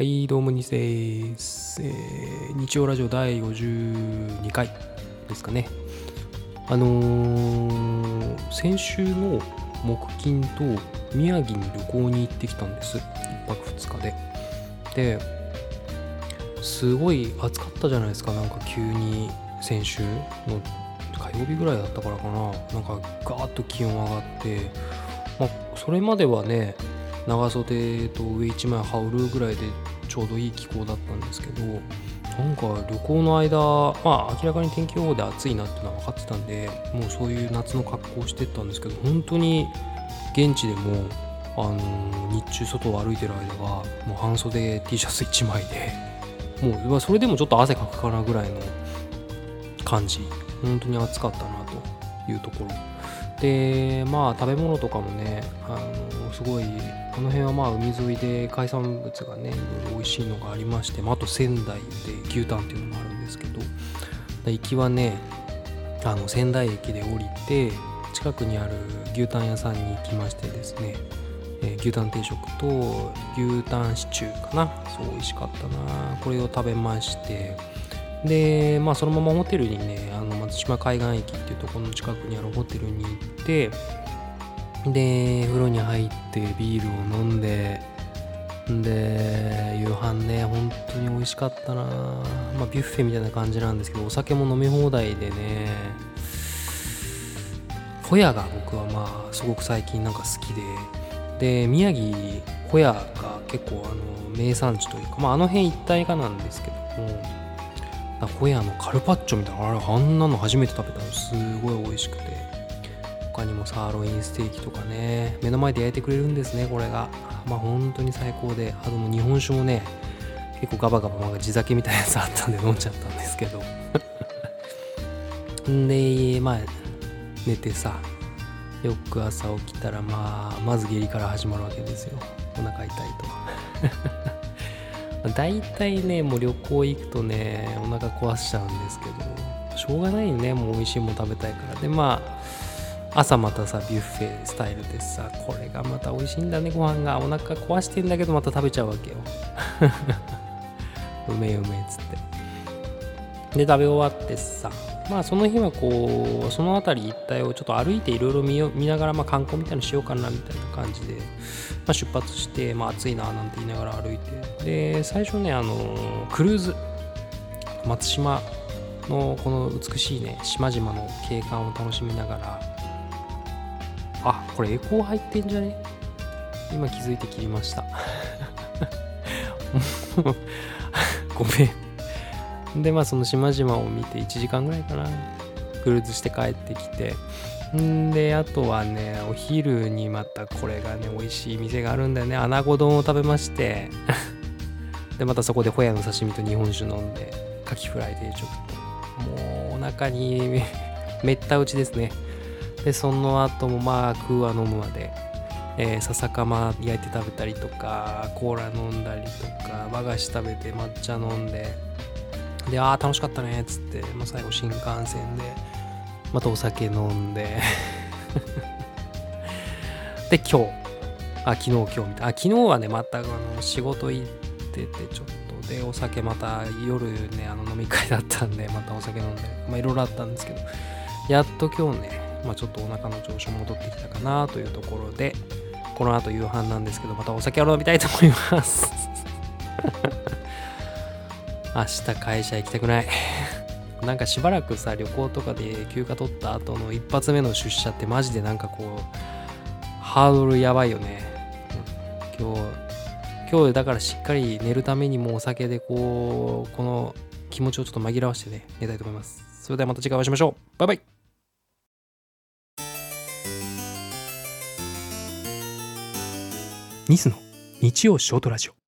はい、どうも、にせす、えー、日曜ラジオ第52回ですかね。あのー、先週の木金と宮城に旅行に行ってきたんです。1泊2日で。で、すごい暑かったじゃないですか、なんか急に先週の火曜日ぐらいだったからかな。なんかガーッと気温上がって、まあ、それまではね、長袖と上1枚羽織るぐらいでちょうどいい気候だったんですけどなんか旅行の間まあ明らかに天気予報で暑いなっていうのは分かってたんでもうそういう夏の格好をしてったんですけど本当に現地でもあの日中外を歩いてる間はもう半袖 T シャツ1枚でもうそれでもちょっと汗かくかなぐらいの感じ。本当に暑かったなというところ。でまあ食べ物とかもねあのすごいこの辺はまあ海沿いで海産物がねいろいろ美味しいのがありまして、まあ、あと仙台で牛タンっていうのもあるんですけど行きはねあの仙台駅で降りて近くにある牛タン屋さんに行きましてですね、えー、牛タン定食と牛タンシチューかなそう美味しかったなこれを食べましてでまあそのままホテルにねあの松島海岸駅っていうところの近くにあるホテルに行ってで風呂に入ってビールを飲んでで夕飯ね本当に美味しかったな。まあビュッフェみたいな感じなんですけどお酒も飲み放題でねホヤが僕はまあすごく最近なんか好きで。で宮城ホヤが結構あの名産地というかまああの辺一帯かなんですけども。ホヤのカルパッチョみたいなあれあんなの初めて食べたの。すごい美味しくて。他にもサーロインステーキとかね。目の前で焼いてくれるんですねこれが。まあ本当に最高で。あとも日本酒もね結構ガバガバまあ地酒みたいなやつあったんで飲んじゃったんですけど。でまあ寝てさよく朝起きたらまあまず下痢から始まるわけですよ。お腹痛いと。大体ねもう旅行行くとねお腹壊しちゃうんですけどしょうがないねもう美味しいもの食べたいから。でまあ朝またさビュッフェスタイルでさこれがまた美味しいんだねご飯が。お腹壊してんだけどまた食べちゃうわけよ。うめえうめえっつって。で食べ終わってさまあその日はこうその辺り一帯をちょっと歩いていろいろ見ながらまあ観光みたいなのしようかなみたいな感じで、まあ、出発してまあ暑いななんて言いながら歩いて。で最初ねあのクルーズ。松島のこの美しいね島々の景観を楽しみながらあこれエコー入ってんじゃね？今気づいて切りました。ごめん。でまあその島々を見て1時間ぐらいかな。クルーズして帰ってきて。んであとはねお昼にまたこれがね美味しい店があるんだよね。穴子丼を食べまして。でまたそこでホヤの刺身と日本酒飲んでカキフライ定食ともうお腹に めった打ちですね。でその後もまあ食うは飲むまで、えー、笹かま焼いて食べたりとかコーラ飲んだりとか和菓子食べて抹茶飲んで。でああ楽しかったねっつって、まあ、最後新幹線でまたお酒飲んで。で今日。あ昨日今日みたいな。あ昨日はねまたあの仕事行っててちょっとでお酒また夜ねあの飲み会だったんでまたお酒飲んでまあいろいろあったんですけど。やっと今日ねまあ、ちょっとお腹の調子戻ってきたかなというところでこの後夕飯なんですけどまたお酒を飲みたいと思います。明日会社行きたくない。なんかしばらくさ旅行とかで休暇取った後の一発目の出社ってマジでなんかこうハードルやばいよね。今日今日だからしっかり寝るためにもお酒でこうこの気持ちをちょっと紛らわしてね寝たいと思います。それではまた次回お会いしましょう。バイバイ。ニスの日曜ショートラジオ。